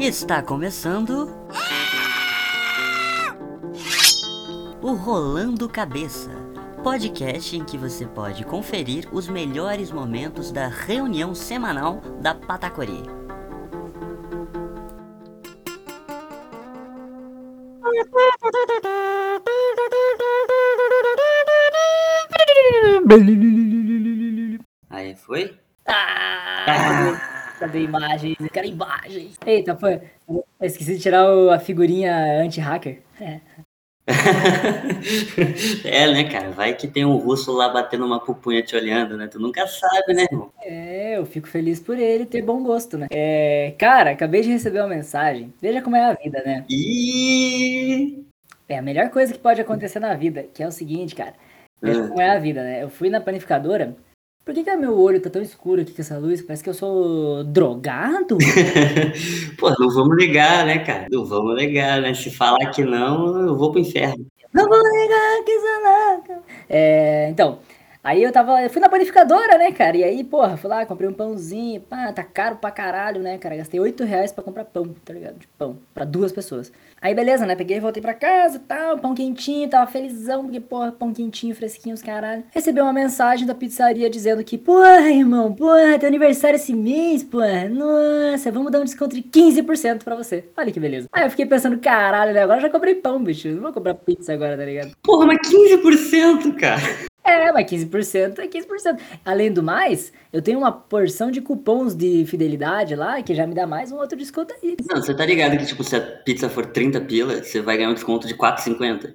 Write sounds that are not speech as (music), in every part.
Está começando. O Rolando Cabeça podcast em que você pode conferir os melhores momentos da reunião semanal da Patacori. Imagens? Eu quero imagens. Eita, foi. Eu esqueci de tirar o- a figurinha anti-hacker. É. (laughs) é, né, cara? Vai que tem um russo lá batendo uma pupunha te olhando, né? Tu nunca sabe, né, irmão? É, eu fico feliz por ele ter bom gosto, né? É, cara, acabei de receber uma mensagem. Veja como é a vida, né? E É a melhor coisa que pode acontecer na vida, que é o seguinte, cara. Veja Ah. como é a vida, né? Eu fui na panificadora. Por que, que meu olho tá tão escuro aqui com essa luz? Parece que eu sou drogado? (laughs) Pô, não vamos ligar, né, cara? Não vamos ligar, né? Se falar que não, eu vou pro inferno. Não vou negar que sou louca. É, então, aí eu tava. Eu fui na panificadora, né, cara? E aí, porra, fui lá, comprei um pãozinho. Pá, tá caro pra caralho, né, cara? Gastei 8 reais pra comprar pão, tá ligado? De pão, pra duas pessoas. Aí, beleza, né? Peguei e voltei pra casa e tal, pão quentinho, tava felizão, porque, porra, pão quentinho, fresquinho, os caralho. Recebi uma mensagem da pizzaria dizendo que, porra, irmão, porra, teu aniversário esse mês, porra. Nossa, vamos dar um desconto de 15% pra você. Olha que beleza. Aí eu fiquei pensando, caralho, né? Agora eu já comprei pão, bicho. Não vou comprar pizza agora, tá ligado? Porra, mas 15%, cara. É, mas 15% é 15%. Além do mais, eu tenho uma porção de cupons de fidelidade lá, que já me dá mais um outro desconto aí. Não, você tá ligado que, tipo, se a pizza for 30 pila, você vai ganhar um desconto de 4,50.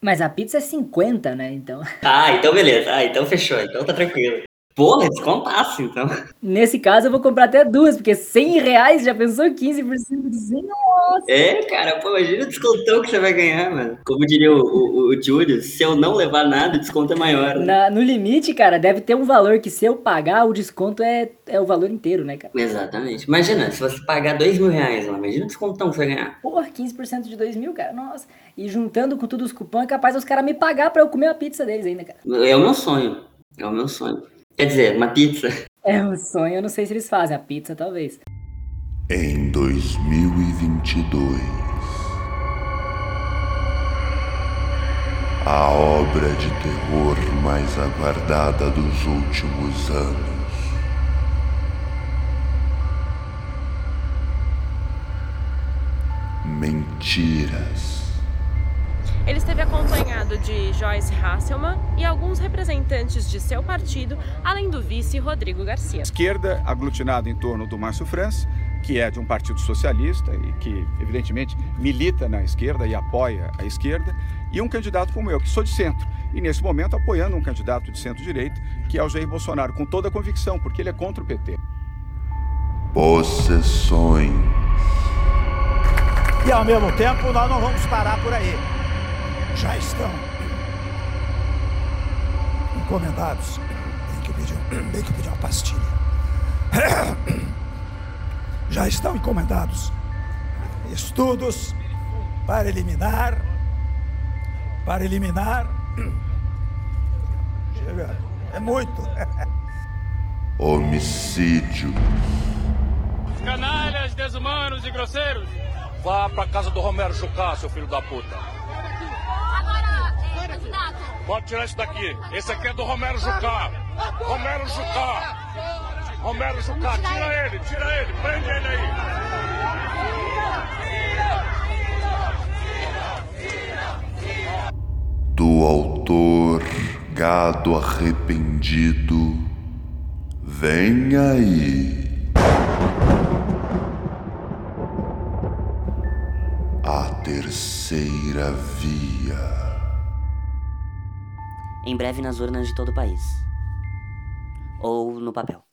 Mas a pizza é 50, né? Então, Ah, então beleza. Ah, então fechou. Então tá tranquilo. Porra, descontaço, então. nesse caso eu vou comprar até duas, porque 100 reais já pensou 15% de 100? Nossa! É, cara, pô, imagina o descontão que você vai ganhar, mano. Como diria o, o, o Júlio, se eu não levar nada, o desconto é maior. né? Na- no limite, cara, deve ter um valor que se eu pagar, o desconto é, é o valor inteiro, né, cara? Exatamente. Imagina, se você pagar 2 mil reais lá, imagina o descontão que você vai ganhar. Porra, 15% de 2 mil, cara, nossa. E juntando com todos os cupons, é capaz os caras me pagar pra eu comer a pizza deles ainda, cara. É o meu sonho. É o meu sonho. Quer dizer, uma pizza. É um sonho, eu não sei se eles fazem, a pizza talvez. Em 2022, a obra de terror mais aguardada dos últimos anos. Mentiras. Ele esteve de Joyce Hasselman e alguns representantes de seu partido, além do vice Rodrigo Garcia. esquerda aglutinada em torno do Márcio França, que é de um partido socialista e que, evidentemente, milita na esquerda e apoia a esquerda, e um candidato como eu, que sou de centro, e nesse momento apoiando um candidato de centro-direita, que é o Jair Bolsonaro, com toda a convicção, porque ele é contra o PT. Possessões. E ao mesmo tempo, nós não vamos parar por aí. Já estão encomendados. Tem que pedir, tem que pedir uma pastilha. (coughs) Já estão encomendados estudos para eliminar. Para eliminar. (coughs) Chega, é muito. (laughs) Homicídio. Canalhas, desumanos e grosseiros. Vá pra casa do Romero Jucá, seu filho da puta. Pode tirar isso daqui. Esse aqui é do Romero Jucá. Romero Jucá. Romero Jucá, tira ele, tira ele, prende ele aí. Do autor Gado Arrependido. Vem aí. A terceira via. Em breve nas urnas de todo o país. Ou no papel.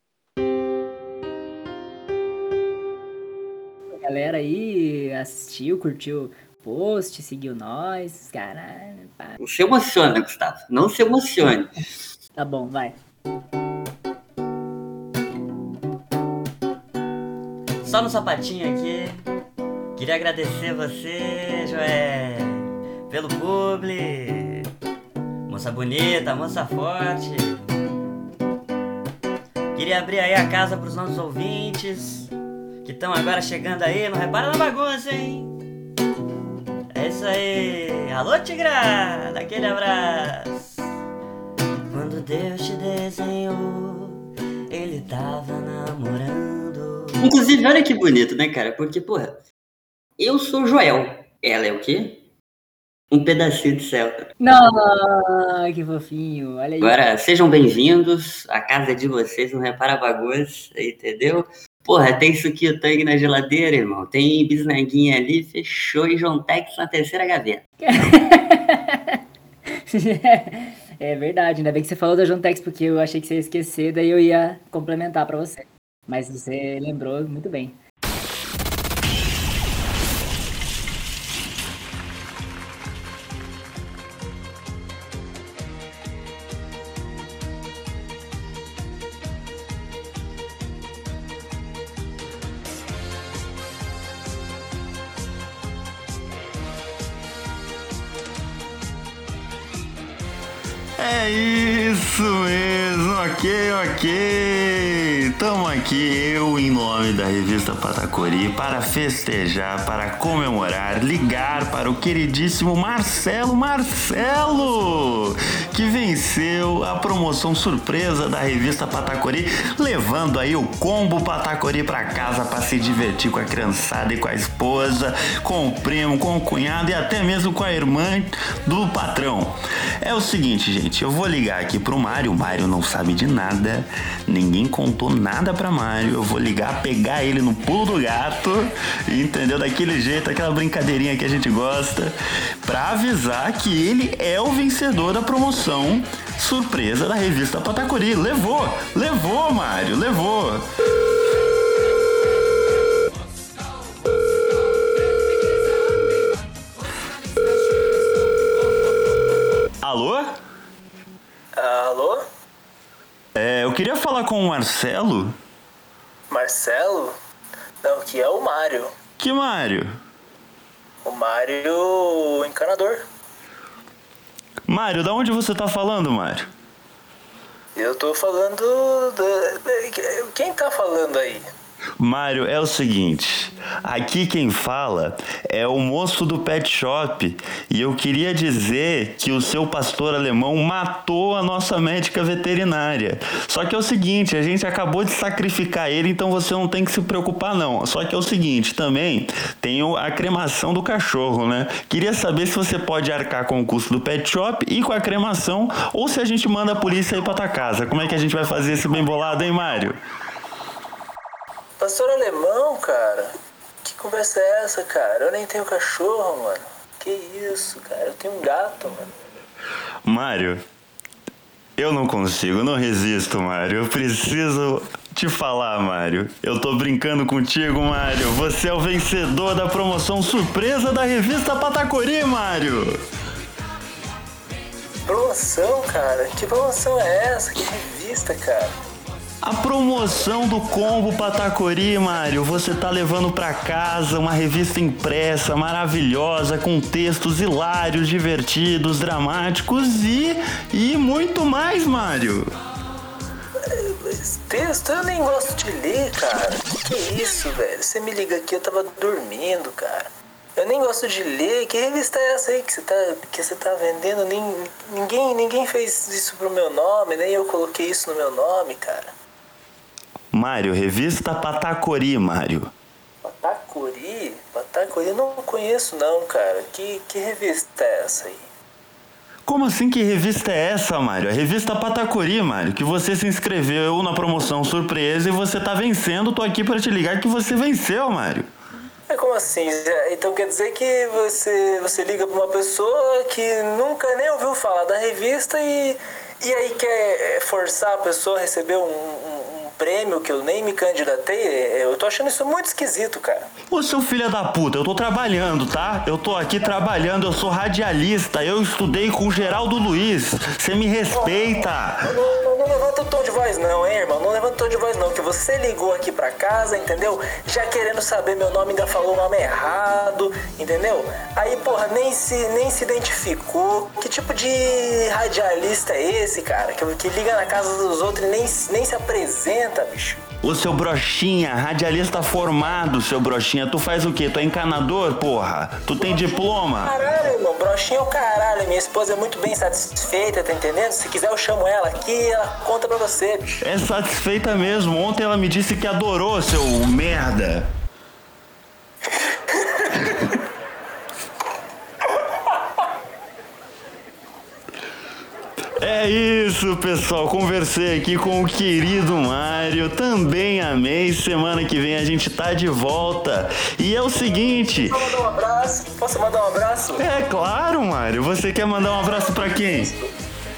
A galera aí assistiu, curtiu o post, seguiu nós, caralho, pá. Não se emociona, Gustavo. Não se emocione. Tá bom, vai. Só no sapatinho aqui. Queria agradecer você, Joé, pelo publi. Moça bonita, moça forte. Queria abrir aí a casa para os nossos ouvintes. que estão agora chegando aí, não repara na bagunça, hein? É isso aí. Alô, Tigra! Daquele abraço. Quando Deus te desenhou, ele tava namorando. Inclusive, olha que bonito, né, cara? Porque, porra, eu sou Joel. Ela é o quê? Um pedacinho de céu. Não, que fofinho. Olha aí. Agora, sejam bem-vindos. A casa é de vocês, não repara bagunça, entendeu? Porra, tem suquinho tangue na geladeira, irmão. Tem bisnaguinha ali, fechou e John Tex na terceira gaveta. (laughs) é verdade, ainda bem que você falou da Jontex, porque eu achei que você ia esquecer, daí eu ia complementar pra você. Mas você lembrou muito bem. Ok, ok. Tamo aqui, eu em nome da revista Patacori, para festejar, para comemorar, ligar para o queridíssimo Marcelo Marcelo, que venceu a promoção surpresa da revista Patacori, levando aí o combo Patacori para casa para se divertir com a criançada e com a esposa, com o primo, com o cunhado e até mesmo com a irmã do patrão. É o seguinte, gente, eu vou ligar aqui pro Mário. O Mário não sabe de nada, ninguém contou nada pra Mário. Eu vou ligar, pegar ele no pulo do gato, entendeu? Daquele jeito, aquela brincadeirinha que a gente gosta, pra avisar que ele é o vencedor da promoção surpresa da revista Patacuri. Levou, levou, Mário, levou. Alô? Alô? É, eu queria falar com o Marcelo. Marcelo? Não, que é o Mário. Que Mário? O Mário encanador. Mário, da onde você tá falando, Mário? Eu tô falando. Da... Quem tá falando aí? Mário, é o seguinte, aqui quem fala é o moço do pet shop e eu queria dizer que o seu pastor alemão matou a nossa médica veterinária. Só que é o seguinte, a gente acabou de sacrificar ele, então você não tem que se preocupar não. Só que é o seguinte, também tem a cremação do cachorro, né? Queria saber se você pode arcar com o custo do pet shop e com a cremação ou se a gente manda a polícia aí pra tua casa. Como é que a gente vai fazer esse bem bolado, hein, Mário? Pastor alemão, cara? Que conversa é essa, cara? Eu nem tenho cachorro, mano. Que isso, cara? Eu tenho um gato, mano. Mário, eu não consigo, não resisto, Mário. Eu preciso te falar, Mário. Eu tô brincando contigo, Mário. Você é o vencedor da promoção surpresa da revista Patacori, Mário. Promoção, cara? Que promoção é essa? Que revista, cara? A promoção do combo Patacori, Mário, você tá levando para casa uma revista impressa maravilhosa com textos hilários, divertidos, dramáticos e e muito mais, Mário. Texto eu nem gosto de ler, cara. Que isso, velho? Você me liga aqui, eu tava dormindo, cara. Eu nem gosto de ler. Que revista é essa aí que você tá, que você tá vendendo? Ninguém, ninguém fez isso pro meu nome, nem eu coloquei isso no meu nome, cara. Mário, revista Patacori, Mário. Patacori? Patacori eu não conheço não, cara. Que, que revista é essa aí? Como assim que revista é essa, Mário? A revista Patacori, Mário, que você se inscreveu na promoção surpresa e você tá vencendo. Tô aqui para te ligar que você venceu, Mário. É como assim? Então quer dizer que você, você liga pra uma pessoa que nunca nem ouviu falar da revista e, e aí quer forçar a pessoa a receber um, um prêmio que eu nem me candidatei, eu tô achando isso muito esquisito, cara. Ô seu filho da puta, eu tô trabalhando, tá? Eu tô aqui trabalhando, eu sou radialista, eu estudei com o Geraldo Luiz. Você me respeita. Não, não, não, levanta o tom de voz não, hein, irmão? Não levanta o tom de voz não, que você ligou aqui pra casa, entendeu? Já querendo saber meu nome, ainda falou o nome errado, entendeu? Aí, porra, nem se, nem se identificou. Que tipo de radialista é esse, cara? Que, que liga na casa dos outros e nem, nem se apresenta, bicho. Ô seu brochinha, radialista formado, seu brochinha, tu faz o quê? Tu é encanador, porra? Tu tem diploma? Caralho, irmão, brochinha é o caralho. Minha esposa é muito bem satisfeita, tá entendendo? Se quiser, eu chamo ela aqui e ela conta pra você, bicho. É satisfeita mesmo. Ontem ela me disse que adorou, seu merda. (laughs) É isso, pessoal. Conversei aqui com o querido Mário. Também amei. Semana que vem a gente tá de volta. E é o seguinte. Posso mandar um abraço? Posso mandar um abraço? É claro, Mário. Você quer mandar um abraço pra quem?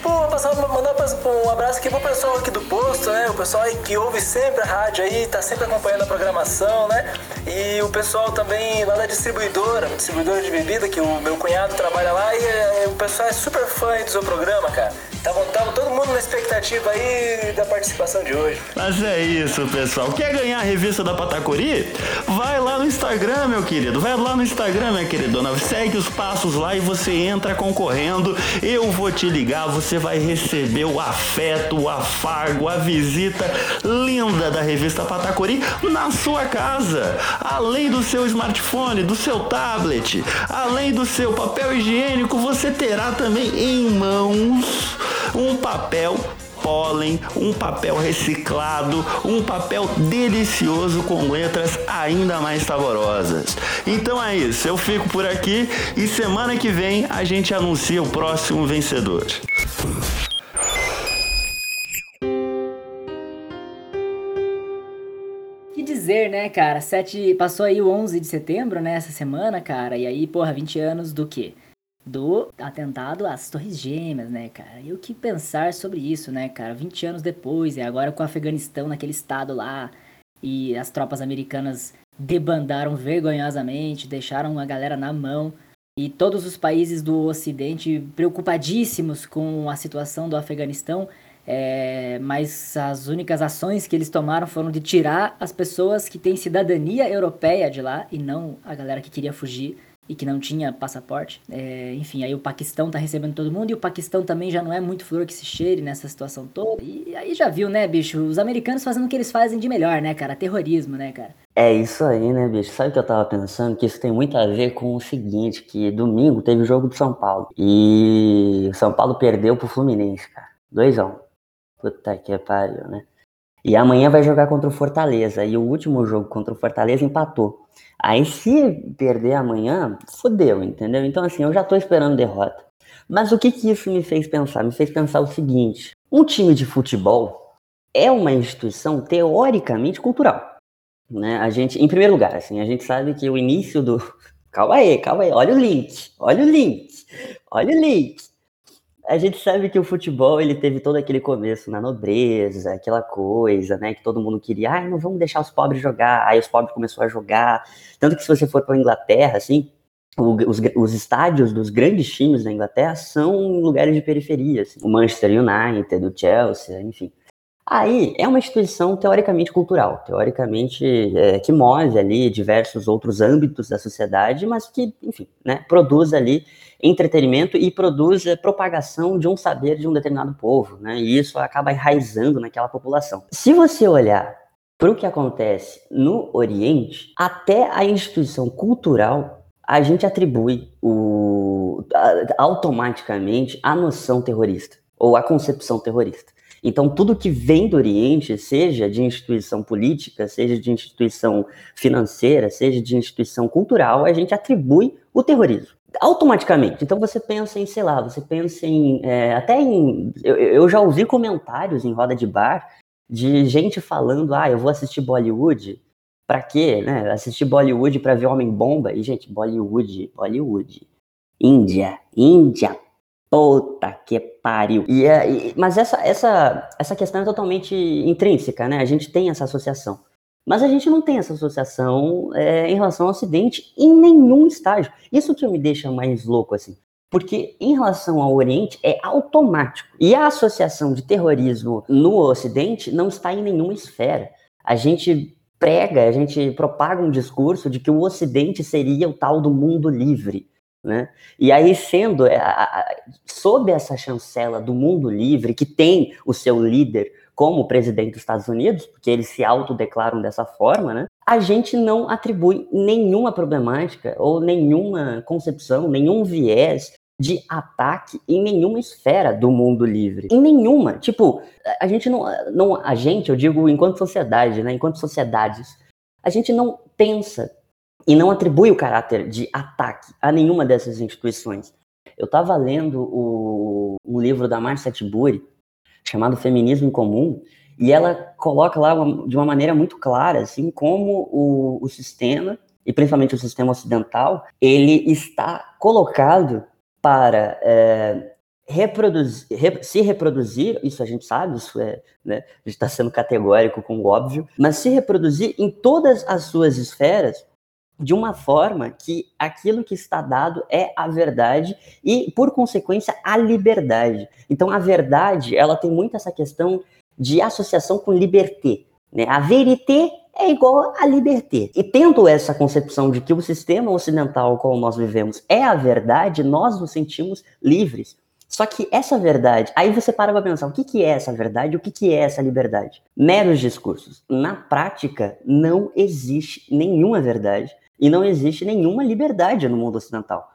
Pô, passar, mandar um abraço aqui pro pessoal aqui do posto, né? O pessoal que ouve sempre a rádio aí, tá sempre acompanhando a programação, né? E o pessoal também lá da distribuidora, distribuidora de bebida, que o meu cunhado trabalha lá e é, o pessoal é super fã aí do seu programa, cara. Tava todo mundo na expectativa aí da participação de hoje. Mas é isso, pessoal. Quer ganhar a revista da Patacori? Vai lá no Instagram, meu querido. Vai lá no Instagram, minha queridona. Segue os passos lá e você entra concorrendo. Eu vou te ligar, você vai receber o afeto, o afago, a visita linda da revista Patacori na sua casa. Além do seu smartphone, do seu tablet, além do seu papel higiênico, você terá também em mãos um papel pólen, um papel reciclado, um papel delicioso com letras ainda mais saborosas. Então é isso, eu fico por aqui e semana que vem a gente anuncia o próximo vencedor. Que dizer, né, cara? Sete... Passou aí o 11 de setembro, né, essa semana, cara. E aí, porra, 20 anos do quê? Do atentado às Torres Gêmeas, né, cara? E o que pensar sobre isso, né, cara? 20 anos depois, e agora com o Afeganistão naquele estado lá, e as tropas americanas debandaram vergonhosamente, deixaram a galera na mão, e todos os países do Ocidente preocupadíssimos com a situação do Afeganistão, é, mas as únicas ações que eles tomaram foram de tirar as pessoas que têm cidadania europeia de lá, e não a galera que queria fugir e que não tinha passaporte. É, enfim, aí o Paquistão tá recebendo todo mundo e o Paquistão também já não é muito flor que se cheire nessa situação toda. E aí já viu, né, bicho? Os americanos fazendo o que eles fazem de melhor, né, cara? Terrorismo, né, cara? É isso aí, né, bicho? Sabe o que eu tava pensando? Que isso tem muito a ver com o seguinte, que domingo teve o jogo do São Paulo. E o São Paulo perdeu pro Fluminense, cara. 2x1. Um. Puta que pariu, né? E amanhã vai jogar contra o Fortaleza. E o último jogo contra o Fortaleza empatou. Aí se perder amanhã, fodeu, entendeu? Então assim, eu já tô esperando derrota. Mas o que que isso me fez pensar? Me fez pensar o seguinte: um time de futebol é uma instituição teoricamente cultural. Né? A gente, em primeiro lugar, assim, a gente sabe que o início do. (laughs) Calma aí, calma aí, olha o link, olha o link, olha o link a gente sabe que o futebol ele teve todo aquele começo na nobreza, aquela coisa, né, que todo mundo queria, ah, não vamos deixar os pobres jogar, aí os pobres começaram a jogar, tanto que se você for para a Inglaterra, assim, os, os, estádios dos grandes times da Inglaterra são lugares de periferia, assim, o Manchester United, o Chelsea, enfim. Aí é uma instituição teoricamente cultural, teoricamente é, que move ali diversos outros âmbitos da sociedade, mas que, enfim, né, produz ali entretenimento e produz a propagação de um saber de um determinado povo, né? E isso acaba enraizando naquela população. Se você olhar para o que acontece no Oriente, até a instituição cultural a gente atribui o, automaticamente a noção terrorista ou a concepção terrorista. Então, tudo que vem do Oriente, seja de instituição política, seja de instituição financeira, seja de instituição cultural, a gente atribui o terrorismo automaticamente. Então você pensa em, sei lá, você pensa em. É, até em. Eu, eu, já ouvi comentários em roda de bar de gente falando: ah, eu vou assistir Bollywood. Pra quê? Né? Assistir Bollywood pra ver Homem-Bomba. E, gente, Bollywood, Bollywood. Índia, Índia, puta que pariu. E, é, e, mas essa, essa, essa questão é totalmente intrínseca, né? A gente tem essa associação. Mas a gente não tem essa associação é, em relação ao Ocidente em nenhum estágio. Isso que me deixa mais louco, assim. Porque em relação ao Oriente é automático. E a associação de terrorismo no Ocidente não está em nenhuma esfera. A gente prega, a gente propaga um discurso de que o Ocidente seria o tal do mundo livre. Né? E aí, sendo é, sob essa chancela do mundo livre, que tem o seu líder como presidente dos Estados Unidos, porque eles se autodeclaram dessa forma, né? A gente não atribui nenhuma problemática ou nenhuma concepção, nenhum viés de ataque em nenhuma esfera do mundo livre. Em nenhuma. Tipo, a gente não, não a gente, eu digo enquanto sociedade, né, enquanto sociedades, a gente não pensa e não atribui o caráter de ataque a nenhuma dessas instituições. Eu estava lendo o, um livro da Marcia Tiburi, chamado Feminismo em Comum, e ela coloca lá uma, de uma maneira muito clara, assim, como o, o sistema, e principalmente o sistema ocidental, ele está colocado para é, reproduzir, re, se reproduzir, isso a gente sabe, isso é, né, a gente está sendo categórico com o óbvio, mas se reproduzir em todas as suas esferas de uma forma que aquilo que está dado é a verdade e, por consequência, a liberdade. Então, a verdade, ela tem muito essa questão de associação com liberté. Né? A verité é igual a liberté. E tendo essa concepção de que o sistema ocidental como nós vivemos é a verdade, nós nos sentimos livres. Só que essa verdade, aí você para para pensar, o que, que é essa verdade o que, que é essa liberdade? Meros discursos. Na prática, não existe nenhuma verdade e não existe nenhuma liberdade no mundo ocidental,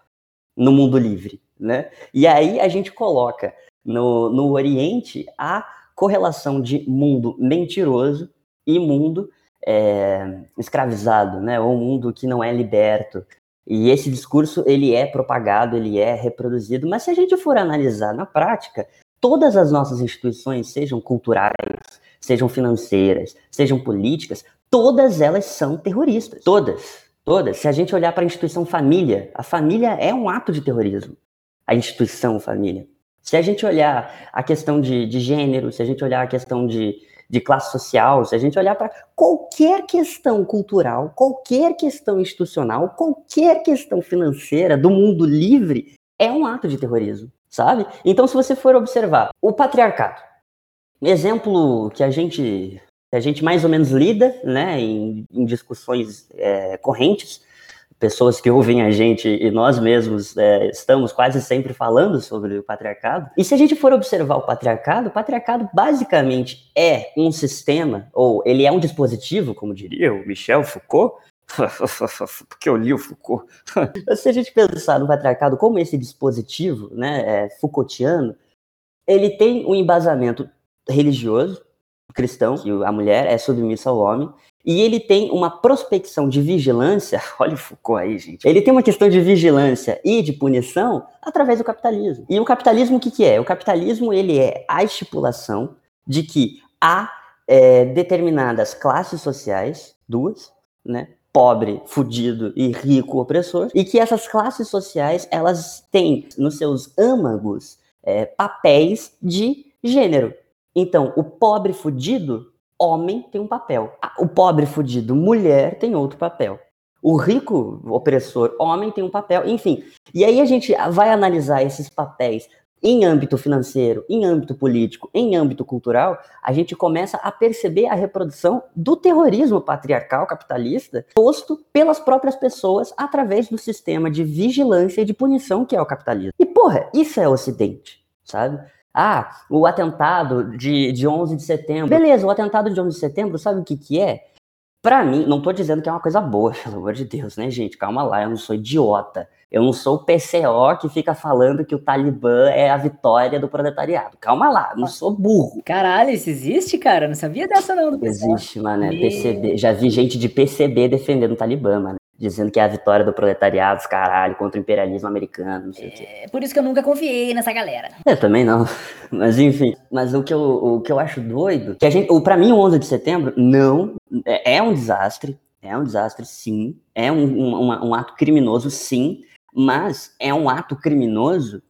no mundo livre, né? E aí a gente coloca no, no Oriente a correlação de mundo mentiroso e mundo é, escravizado, né? Ou mundo que não é liberto. E esse discurso ele é propagado, ele é reproduzido, mas se a gente for analisar na prática, todas as nossas instituições, sejam culturais, sejam financeiras, sejam políticas, todas elas são terroristas. Todas. Todas. Se a gente olhar para a instituição família, a família é um ato de terrorismo. A instituição família. Se a gente olhar a questão de, de gênero, se a gente olhar a questão de, de classe social, se a gente olhar para qualquer questão cultural, qualquer questão institucional, qualquer questão financeira do mundo livre, é um ato de terrorismo, sabe? Então, se você for observar o patriarcado, exemplo que a gente a gente mais ou menos lida, né, em, em discussões é, correntes, pessoas que ouvem a gente e nós mesmos é, estamos quase sempre falando sobre o patriarcado. E se a gente for observar o patriarcado, o patriarcado basicamente é um sistema, ou ele é um dispositivo, como diria o Michel Foucault, (laughs) porque eu li o Foucault. (laughs) se a gente pensar no patriarcado como esse dispositivo, né, é, Foucaultiano, ele tem um embasamento religioso, cristão, que a mulher é submissa ao homem, e ele tem uma prospecção de vigilância, (laughs) olha o Foucault aí, gente. Ele tem uma questão de vigilância e de punição através do capitalismo. E o capitalismo o que, que é? O capitalismo ele é a estipulação de que há é, determinadas classes sociais, duas, né? Pobre, fudido e rico, opressor, e que essas classes sociais elas têm nos seus âmagos é, papéis de gênero. Então, o pobre fudido homem tem um papel. O pobre fudido, mulher, tem outro papel. O rico opressor, homem, tem um papel. Enfim. E aí a gente vai analisar esses papéis em âmbito financeiro, em âmbito político, em âmbito cultural, a gente começa a perceber a reprodução do terrorismo patriarcal capitalista posto pelas próprias pessoas através do sistema de vigilância e de punição que é o capitalismo. E porra, isso é o Ocidente, sabe? Ah, o atentado de, de 11 de setembro. Beleza, o atentado de 11 de setembro, sabe o que que é? Pra mim, não tô dizendo que é uma coisa boa, (laughs) pelo amor de Deus, né, gente? Calma lá, eu não sou idiota. Eu não sou o PCO que fica falando que o Talibã é a vitória do proletariado. Calma lá, não sou burro. Caralho, isso existe, cara? Não sabia dessa não. Do existe, mano. É PCB. Já vi gente de PCB defendendo o Talibã, mano dizendo que é a vitória do proletariado, caralho, contra o imperialismo americano, não sei é, o quê. É por isso que eu nunca confiei nessa galera. Eu também não. (laughs) Mas enfim, mas o que eu, o que eu acho doido, que a gente, para mim o 11 de setembro não é, é um desastre, é um desastre sim, é um, um, um ato criminoso sim, mas é um ato criminoso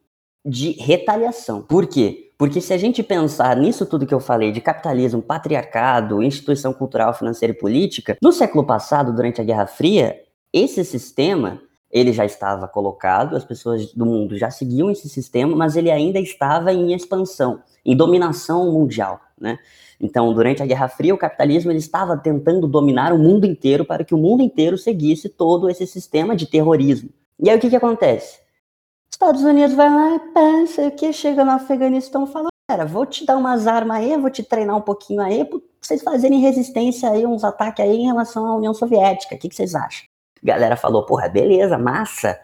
de retaliação. Por quê? Porque se a gente pensar nisso tudo que eu falei, de capitalismo, patriarcado, instituição cultural, financeira e política, no século passado, durante a Guerra Fria, esse sistema, ele já estava colocado, as pessoas do mundo já seguiam esse sistema, mas ele ainda estava em expansão, em dominação mundial, né? Então, durante a Guerra Fria, o capitalismo ele estava tentando dominar o mundo inteiro para que o mundo inteiro seguisse todo esse sistema de terrorismo. E aí o que que acontece? Estados Unidos vai lá e pensa que chega no Afeganistão e fala: galera, vou te dar umas armas aí, vou te treinar um pouquinho aí, pra vocês fazerem resistência aí, uns ataques aí em relação à União Soviética. O que, que vocês acham? Galera falou, porra, beleza, massa.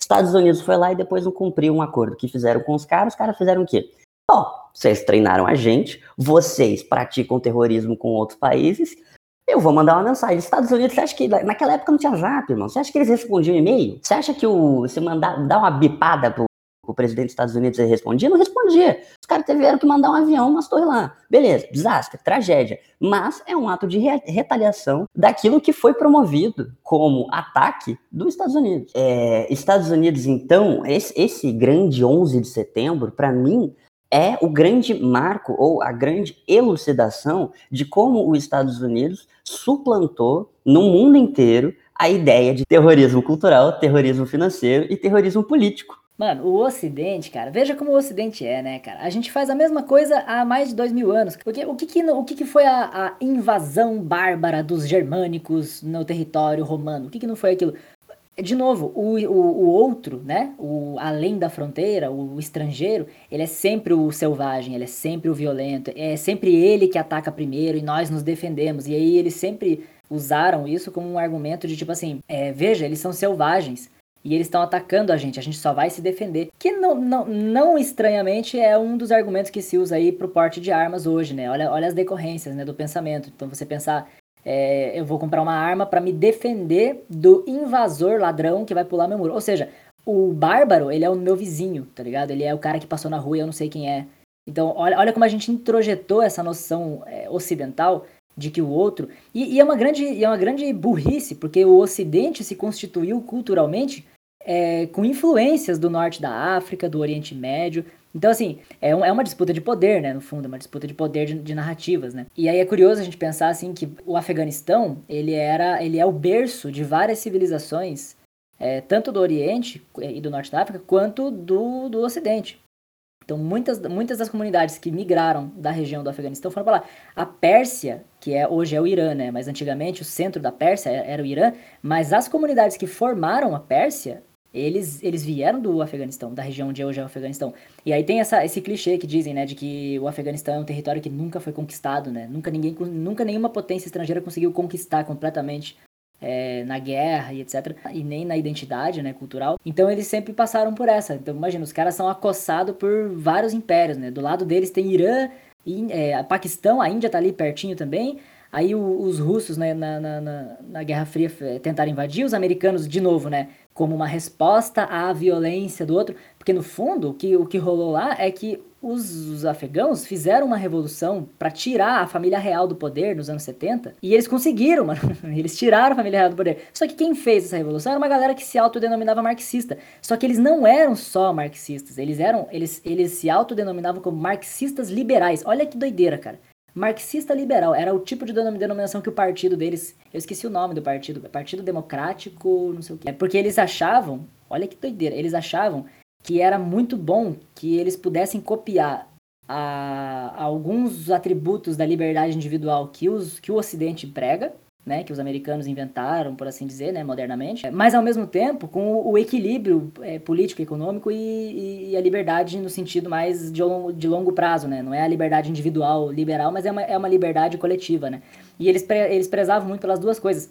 Estados Unidos foi lá e depois não cumpriu um acordo que fizeram com os caras. Os caras fizeram o quê? Ó, vocês treinaram a gente, vocês praticam terrorismo com outros países. Eu vou mandar uma mensagem. Estados Unidos, você acha que naquela época não tinha zap, irmão? Você acha que eles respondiam e-mail? Você acha que o, você mandar dar uma bipada pro, pro presidente dos Estados Unidos respondia? Não respondia. Os caras tiveram que mandar um avião, umas torres lá. Beleza, desastre, tragédia. Mas é um ato de re retaliação daquilo que foi promovido como ataque dos Estados Unidos. É, Estados Unidos, então, esse, esse grande 11 de setembro, para mim, é o grande marco ou a grande elucidação de como os Estados Unidos suplantou no mundo inteiro a ideia de terrorismo cultural, terrorismo financeiro e terrorismo político. Mano, o Ocidente, cara, veja como o Ocidente é, né, cara? A gente faz a mesma coisa há mais de dois mil anos. Porque o que, que, o que, que foi a, a invasão bárbara dos germânicos no território romano? O que, que não foi aquilo? De novo, o, o, o, outro, né? O além da fronteira, o, estrangeiro, ele é sempre o selvagem, ele é sempre o violento, é sempre ele que ataca primeiro e nós nos defendemos. E aí eles sempre usaram isso como um argumento de tipo assim: é, veja, eles são selvagens e eles estão atacando a gente, a gente só vai se defender. Que não, não, não estranhamente é um dos argumentos que se usa aí pro porte de armas hoje, né? Olha, olha as decorrências né, do pensamento. Então você pensar é, eu vou comprar uma arma para me defender do invasor ladrão que vai pular meu muro. Ou seja, o bárbaro, ele é o meu vizinho, tá ligado? Ele é o cara que passou na rua e eu não sei quem é. Então, olha, olha como a gente introjetou essa noção é, ocidental de que o outro. E, e, é uma grande, é uma grande burrice, porque o Ocidente se constituiu culturalmente é, com influências do norte da África, do Oriente Médio, então, assim, é, um, é uma disputa de poder, né? No fundo, é uma disputa de poder de, de, narrativas, né? E aí é curioso a gente pensar, assim, que o Afeganistão, ele era, ele é o berço de várias civilizações, é, tanto do Oriente e do Norte da África, quanto do, do Ocidente. Então, muitas, muitas das comunidades que migraram da região do Afeganistão foram para lá. A Pérsia, que é hoje é o Irã, né? Mas antigamente o centro da Pérsia era o Irã. Mas as comunidades que formaram a Pérsia eles, eles vieram do Afeganistão, da região onde hoje é o Afeganistão. E aí tem essa, esse clichê que dizem, né, de que o Afeganistão é um território que nunca foi conquistado, né? Nunca, ninguém, nunca nenhuma potência estrangeira conseguiu conquistar completamente é, na guerra e etc. E nem na identidade, né, cultural. Então eles sempre passaram por essa. Então imagina, os caras são acossados por vários impérios, né? Do lado deles tem Irã, e, é, Paquistão, a Índia tá ali pertinho também. Aí o, os russos, né, na, na, na, na Guerra Fria tentaram invadir, os americanos, de novo, né, como uma resposta à violência do outro, porque no fundo o que, o que rolou lá é que os, os afegãos fizeram uma revolução para tirar a família real do poder nos anos 70 e eles conseguiram, (laughs) mano. Eles tiraram a família real do poder. Só que quem fez essa revolução era uma galera que se autodenominava marxista. Só que eles não eram só marxistas, eles eram eles, eles se autodenominavam como marxistas liberais. Olha que doideira, cara. Marxista liberal era o tipo de denominação que o partido deles. Eu esqueci o nome do partido. Partido Democrático, não sei o que. É porque eles achavam. Olha que doideira. Eles achavam que era muito bom que eles pudessem copiar a, a alguns atributos da liberdade individual que, os, que o Ocidente prega né, que os americanos inventaram, por assim dizer, né, modernamente, mas ao mesmo tempo com o, equilíbrio é, político, econômico e, e, a liberdade no sentido mais de longo, de longo prazo, né, não é a liberdade individual liberal, mas é uma, é uma liberdade coletiva, né, e eles, pre, eles prezavam muito pelas duas coisas.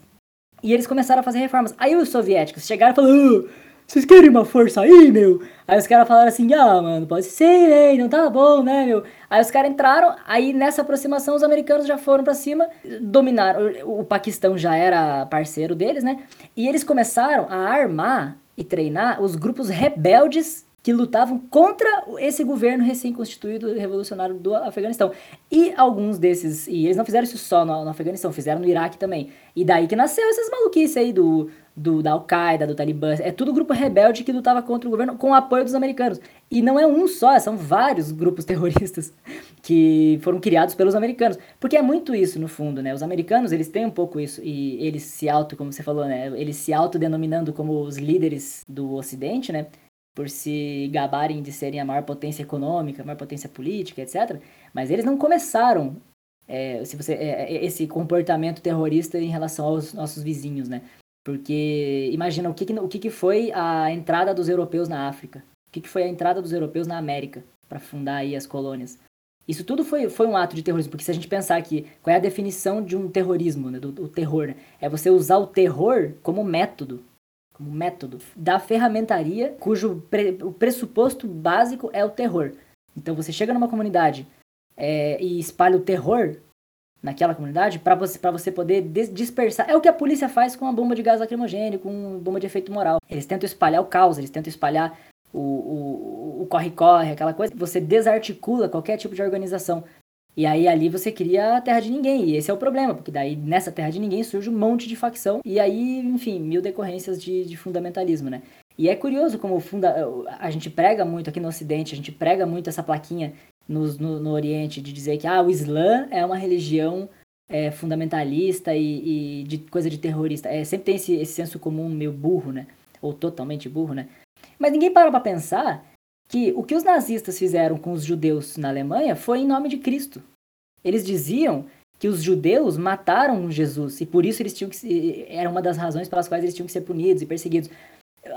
E eles começaram a fazer reformas. Aí os soviéticos chegaram e falaram, uh, vocês querem uma força aí, meu? Aí os caras falaram assim, ah, mano, pode ser, né? Não tá bom, né, meu? Aí os caras entraram, aí nessa aproximação os americanos já foram para cima, dominaram. O, Paquistão já era parceiro deles, né? E eles começaram a armar e treinar os grupos rebeldes que lutavam contra esse governo recém-constituído revolucionário do Afeganistão. E alguns desses, e eles não fizeram isso só no, no Afeganistão, fizeram no Iraque também. E daí que nasceu essas maluquices aí do, do, da Al-Qaeda, do Talibã. É tudo grupo rebelde que lutava contra o governo com o apoio dos americanos. E não é um só, são vários grupos (laughs) terroristas que foram criados pelos americanos. Porque é muito isso, no fundo, né? Os americanos, eles têm um pouco isso. E eles se auto, como você falou, né? Eles se autodenominando como os líderes do Ocidente, né? Por se gabarem de serem a maior potência econômica, a maior potência política, etc. Mas eles não começaram é, se você, é, esse comportamento terrorista em relação aos nossos vizinhos, né? Porque imagina o que, que o que, que foi a entrada dos europeus na África, o que, que foi a entrada dos europeus na América para fundar aí as colônias. Isso tudo foi, foi um ato de terrorismo, porque se a gente pensar aqui, qual é a definição de um terrorismo, né, do, do terror, né? É você usar o terror como método, como método da ferramentaria cujo pre, o pressuposto básico é o terror. Então você chega numa comunidade é, e espalha o terror naquela comunidade para você, pra você poder dispersar. É o que a polícia faz com a bomba de gás lacrimogêneo, com bomba de efeito moral. Eles tentam espalhar o caos, eles tentam espalhar o corre-corre, aquela coisa. Você desarticula qualquer tipo de organização. E aí ali você cria a terra de ninguém. E esse é o problema, porque daí nessa terra de ninguém surge um monte de facção. E aí, enfim, mil decorrências de, de fundamentalismo, né? E é curioso como funda a gente prega muito aqui no Ocidente, a gente prega muito essa plaquinha no, no, no Oriente de dizer que ah, o Islã é uma religião é, fundamentalista e, e, de coisa de terrorista. É, sempre tem esse, esse senso comum meio burro, né? Ou totalmente burro, né? Mas ninguém para pra pensar que o que os nazistas fizeram com os judeus na Alemanha foi em nome de Cristo. Eles diziam que os judeus mataram Jesus e por isso eles tinham que era uma das razões pelas quais eles tinham que ser punidos e perseguidos.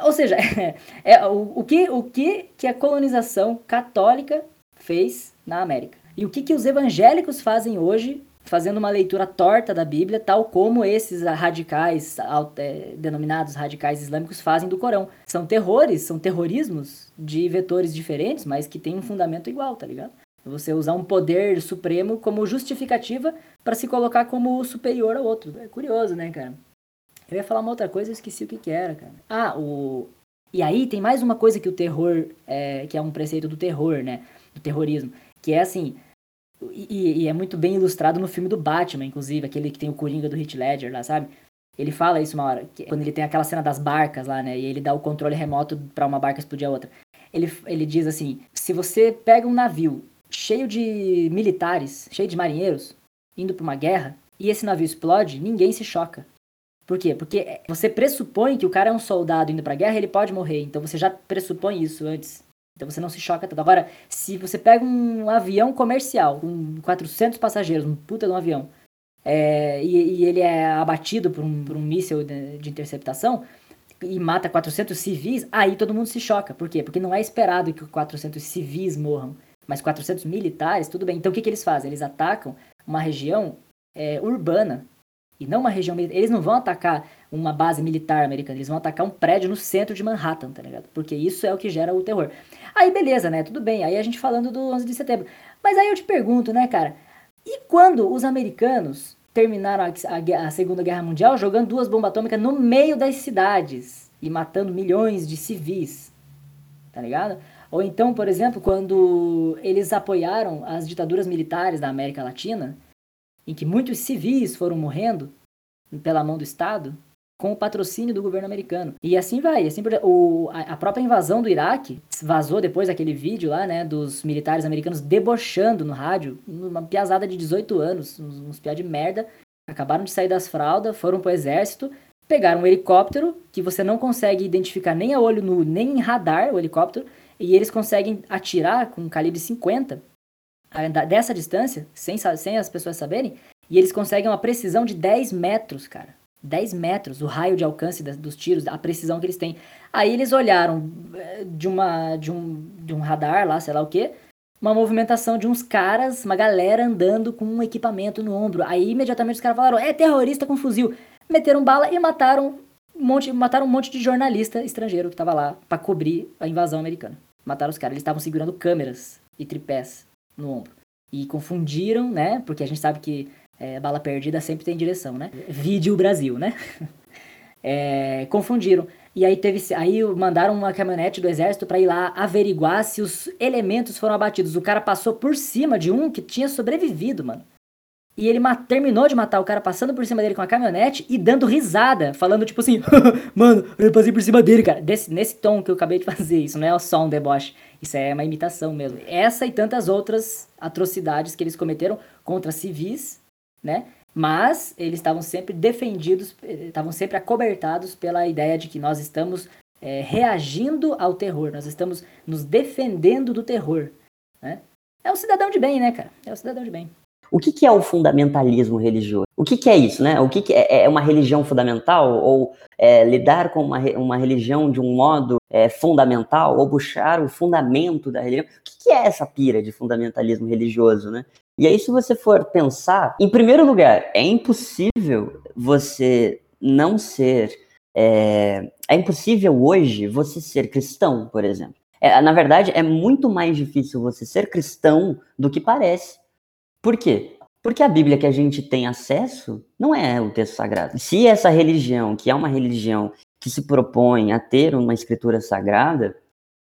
Ou seja, (laughs) é, é o, o, que o que que a colonização católica fez na América e o que que os evangélicos fazem hoje fazendo uma leitura torta da Bíblia, tal como esses radicais, é, denominados radicais islâmicos, fazem do Corão. São terrores, são terrorismos de vetores diferentes, mas que têm um fundamento igual, tá ligado? Você usar um poder supremo como justificativa para se colocar como superior ao outro. É curioso, né, cara? Eu ia falar uma outra coisa, eu esqueci o que, que era, cara. Ah, o. E aí tem mais uma coisa que o terror. É, que é um preceito do terror, né? Do terrorismo. Que é assim. E, e, é muito bem ilustrado no filme do Batman, inclusive, aquele que tem o Coringa do Heath Ledger lá, sabe? Ele fala isso uma hora, quando ele tem aquela cena das barcas lá, né? E ele dá o controle remoto para uma barca explodir a outra. Ele, ele diz assim: se você pega um navio cheio de militares, cheio de marinheiros, indo para uma guerra, e esse navio explode, ninguém se choca. Por quê? Porque você pressupõe que o cara é um soldado indo pra guerra, ele pode morrer. Então você já pressupõe isso antes. Então você não se choca tanto. Agora, se você pega um avião comercial com 400 passageiros, um puta de um avião, é, e, e, ele é abatido por um, por um míssil de, de, interceptação e mata 400 civis, aí todo mundo se choca. Por quê? Porque não é esperado que 400 civis morram, mas 400 militares, tudo bem. Então o que, que eles fazem? Eles atacam uma região é, urbana e não uma região militar. Eles não vão atacar uma base militar americana, eles vão atacar um prédio no centro de Manhattan, tá ligado? Porque isso é o que gera o terror. Aí beleza, né? Tudo bem. Aí a gente falando do 11 de setembro. Mas aí eu te pergunto, né, cara? E quando os americanos terminaram a, a, a Segunda Guerra Mundial jogando duas bombas atômicas no meio das cidades e matando milhões de civis? Tá ligado? Ou então, por exemplo, quando eles apoiaram as ditaduras militares da América Latina, em que muitos civis foram morrendo pela mão do Estado com o patrocínio do governo americano. E assim vai. Assim, o, a, própria invasão do Iraque vazou depois aquele vídeo lá, né, dos militares americanos debochando no rádio, uma piazada de 18 anos, uns, uns piá de merda, acabaram de sair das fraldas, foram pro exército, pegaram um helicóptero que você não consegue identificar nem a olho nu, nem em radar o helicóptero, e eles conseguem atirar com um calibre 50 dessa distância, sem, sem as pessoas saberem, e eles conseguem uma precisão de 10 metros, cara. 10 metros, o raio de alcance dos tiros, a precisão que eles têm. Aí eles olharam eh, de, uma, de, um, de um radar lá, sei lá o que, uma movimentação de uns caras, uma galera andando com um equipamento no ombro. Aí imediatamente os caras falaram: é terrorista com fuzil. Meteram bala e mataram um monte, mataram um monte de jornalista estrangeiro que tava lá para cobrir a invasão americana. Mataram os caras. Eles estavam segurando câmeras e tripés no ombro. E confundiram, né? Porque a gente sabe que é, bala perdida sempre tem direção, né? Vídeo Brasil, né? (laughs) É, confundiram. E aí teve, aí mandaram uma caminhonete do exército para ir lá averiguar se os elementos foram abatidos. O cara passou por cima de um que tinha sobrevivido, mano. E ele terminou de matar o cara passando por cima dele com a caminhonete e dando risada, falando tipo assim, (laughs) mano, eu passei por cima dele, cara. Desse, nesse tom que eu acabei de fazer, isso não é só um deboche, isso é uma imitação mesmo. Essa e tantas outras atrocidades que eles cometeram contra civis, né? Mas eles estavam sempre defendidos, estavam sempre acobertados pela ideia de que nós estamos é, reagindo ao terror, nós estamos nos defendendo do terror, né? É um cidadão de bem, né, cara? É um cidadão de bem. O que, que é o fundamentalismo religioso? O que, que é isso, né? O que, que é, é uma religião fundamental ou é, lidar com uma, uma religião de um modo é, fundamental ou buscar o fundamento da religião? O que, que é essa pira de fundamentalismo religioso, né? E aí, se você for pensar, em primeiro lugar, é impossível você não ser. É, é impossível hoje você ser cristão, por exemplo. É, na verdade, é muito mais difícil você ser cristão do que parece. Por quê? Porque a Bíblia que a gente tem acesso não é o texto sagrado. Se essa religião, que é uma religião que se propõe a ter uma escritura sagrada,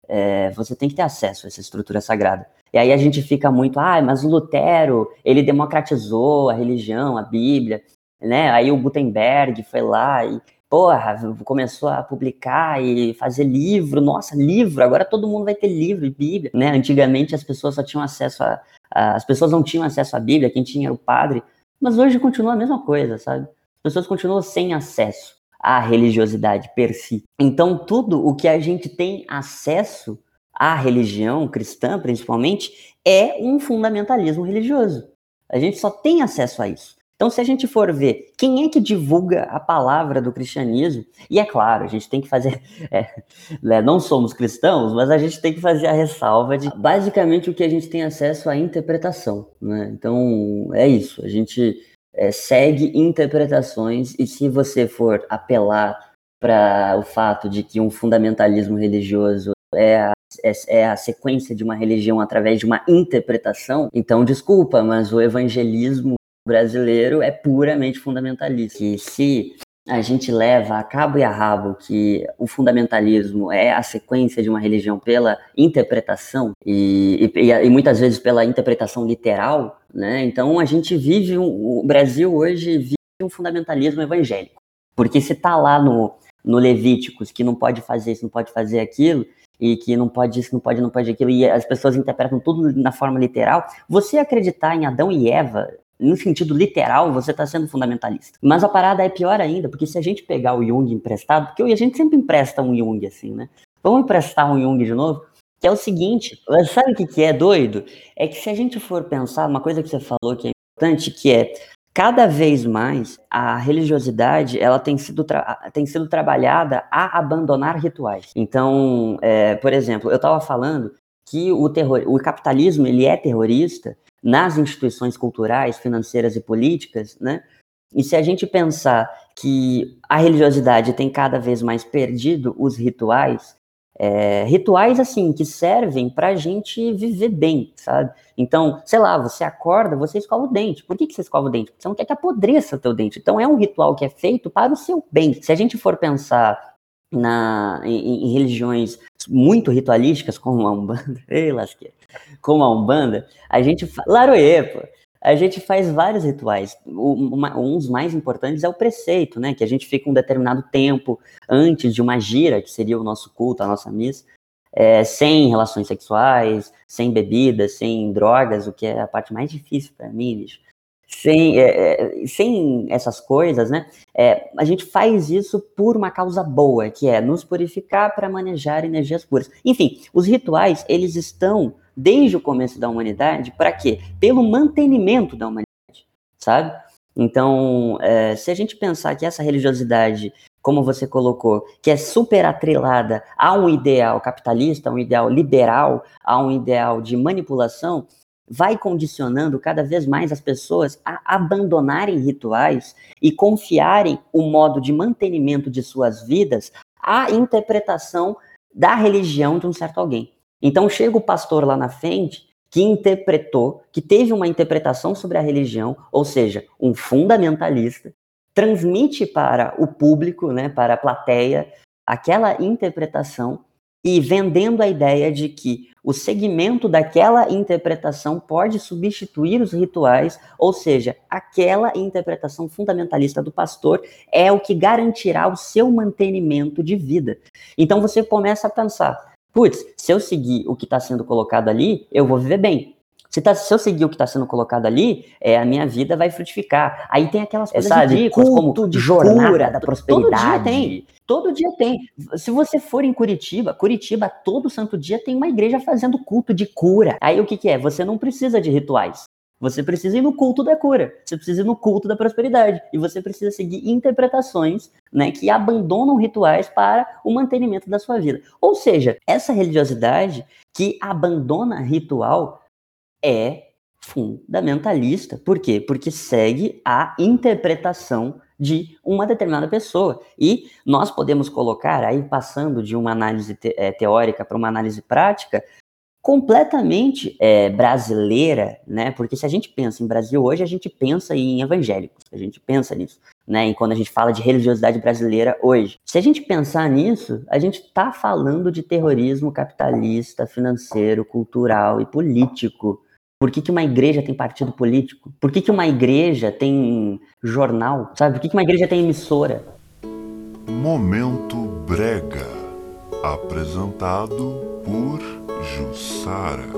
é, você tem que ter acesso a essa estrutura sagrada. E aí a gente fica muito, ah, mas o Lutero, ele democratizou a religião, a Bíblia, né? Aí o Gutenberg foi lá e, porra, começou a publicar e fazer livro, nossa, livro, agora todo mundo vai ter livro e Bíblia, né? Antigamente as pessoas só tinham acesso a, as pessoas não tinham acesso à Bíblia, quem tinha era o padre, mas hoje continua a mesma coisa, sabe? As pessoas continuam sem acesso à religiosidade per si. Então, tudo o que a gente tem acesso à religião cristã, principalmente, é um fundamentalismo religioso. A gente só tem acesso a isso. Então, se a gente for ver quem é que divulga a palavra do cristianismo, e é claro, a gente tem que fazer. (laughs) É, né, não somos cristãos, mas a gente tem que fazer a ressalva de basicamente o que a gente tem acesso à interpretação. Né? Então, é isso. A gente é, segue interpretações, e se você for apelar para o fato de que um fundamentalismo religioso é a, é, é a sequência de uma religião através de uma interpretação, então desculpa, mas o evangelismo brasileiro é puramente fundamentalista. E se a gente leva a cabo e a rabo que o fundamentalismo é a sequência de uma religião pela interpretação e, e, e muitas vezes pela interpretação literal, né? Então a gente vive um, o Brasil hoje vive um fundamentalismo evangélico, porque se tá lá no no Levíticos que não pode fazer isso, não pode fazer aquilo e que não pode isso, não pode, não pode aquilo e as pessoas interpretam tudo na forma literal, você acreditar em Adão e Eva no sentido literal, você está sendo fundamentalista. Mas a parada é pior ainda, porque se a gente pegar o Jung emprestado, porque a gente sempre empresta um Jung assim, né? Vamos emprestar um Jung de novo? Que é o seguinte, sabe o que, que é doido? É que se a gente for pensar, uma coisa que você falou que é importante, que é cada vez mais a religiosidade ela tem sido, tem sido trabalhada a abandonar rituais. Então, é, por exemplo, eu estava falando que o, terror, o capitalismo ele é terrorista nas instituições culturais, financeiras e políticas, né? E se a gente pensar que a religiosidade tem cada vez mais perdido os rituais, é, rituais assim que servem para a gente viver bem, sabe? Então, sei lá, você acorda, você escova o dente. Por que, que você escova o dente? Porque você não quer que apodreça o teu dente. Então, é um ritual que é feito para o seu bem. Se a gente for pensar na, em, em, religiões muito ritualísticas, como a Umbanda, (laughs) ei, lasqueira, como a Umbanda, a gente. Laroê, pô, a gente faz vários rituais. uma, um dos mais importantes é o preceito, né? Que a gente fica um determinado tempo antes de uma gira, que seria o nosso culto, a nossa missa, é, sem relações sexuais, sem bebidas, sem drogas, o que é a parte mais difícil para mim, bicho sem, é, é, sem essas coisas, né? É, a gente faz isso por uma causa boa, que é nos purificar para manejar energias puras. Enfim, os rituais, eles estão desde o começo da humanidade para quê? Pelo mantenimento da humanidade, sabe? Então, é, se a gente pensar que essa religiosidade, como você colocou, que é super atrelada a um ideal capitalista, a um ideal liberal, a um ideal de manipulação, vai condicionando cada vez mais as pessoas a abandonarem rituais e confiarem o modo de mantenimento de suas vidas à interpretação da religião de um certo alguém. Então chega o pastor lá na frente que interpretou, que teve uma interpretação sobre a religião, ou seja, um fundamentalista, transmite para o público, né, para a plateia, aquela interpretação e vendendo a ideia de que o segmento daquela interpretação pode substituir os rituais, ou seja, aquela interpretação fundamentalista do pastor é o que garantirá o seu mantenimento de vida. Então você começa a pensar: putz, se eu seguir o que está sendo colocado ali, eu vou viver bem. Se, tá, se eu seguir o que está sendo colocado ali, é, a minha vida vai frutificar. Aí tem aquelas coisas sabe, ridículas, como de jornada cura, da prosperidade. Todo dia tem. Todo dia tem. Se você for em Curitiba, Curitiba, todo santo dia tem uma igreja fazendo culto de cura. Aí o que, que é? Você não precisa de rituais. Você precisa ir no culto da cura, você precisa ir no culto da prosperidade, e você precisa seguir interpretações né, que abandonam rituais para o mantenimento da sua vida. Ou seja, essa religiosidade que abandona ritual é fundamentalista. Por quê? Porque segue a interpretação de uma determinada pessoa. E nós podemos colocar, aí passando de uma análise te é, teórica para uma análise prática, completamente é, brasileira, né? Porque se a gente pensa em Brasil hoje, a gente pensa em evangélicos, a gente pensa nisso, né? E quando a gente fala de religiosidade brasileira hoje, se a gente pensar nisso, a gente está falando de terrorismo capitalista, financeiro, cultural e político. Por que, que uma igreja tem partido político? Por que, que uma igreja tem jornal? Sabe? Por que, que uma igreja tem emissora? Momento Brega, apresentado por Jussara.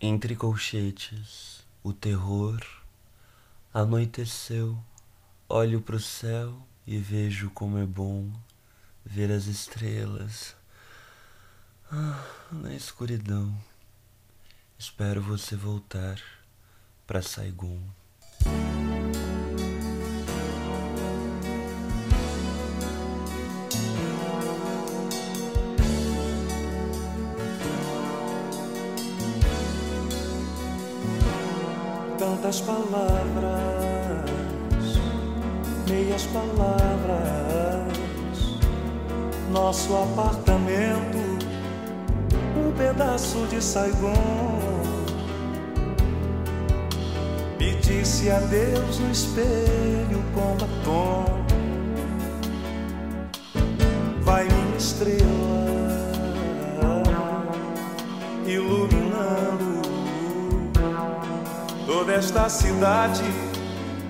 Entre colchetes, o terror anoiteceu. Olho pro céu e vejo como é bom ver as estrelas ah, na escuridão. Espero você voltar para Saigon. Tantas palavras, meias palavras, nosso apartamento pedaço de Saigon. Me disse adeus no espelho com batom. Vai minha estrela iluminando toda esta cidade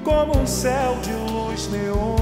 como um céu de luz neon.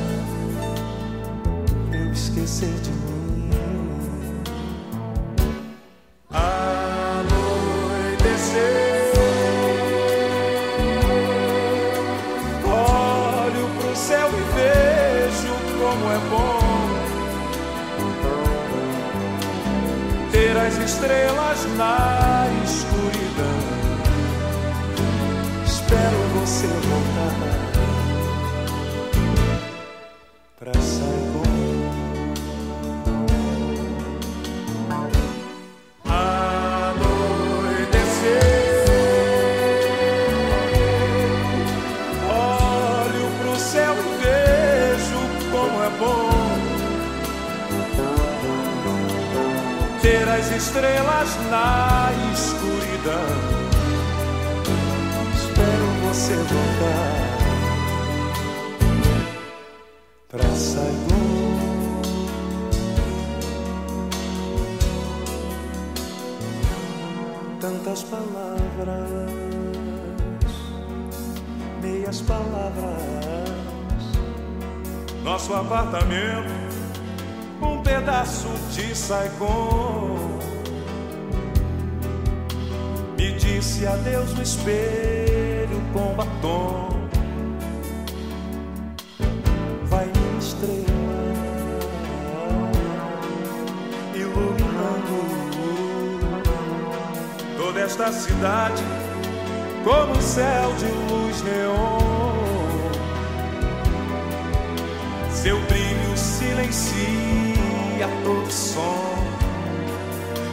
disse adeus no espelho com batom. Vai estrela iluminando toda esta cidade como um céu de luz neon. Seu brilho silencia todo som.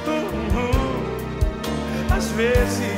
Uhum. Às vezes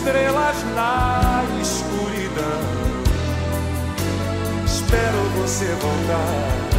Estrelas na escuridão. Espero você voltar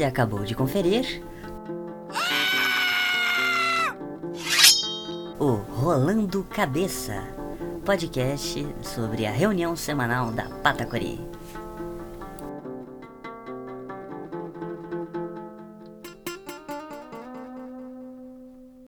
Você acabou de conferir o Rolando Cabeça, podcast sobre a reunião semanal da Patacori.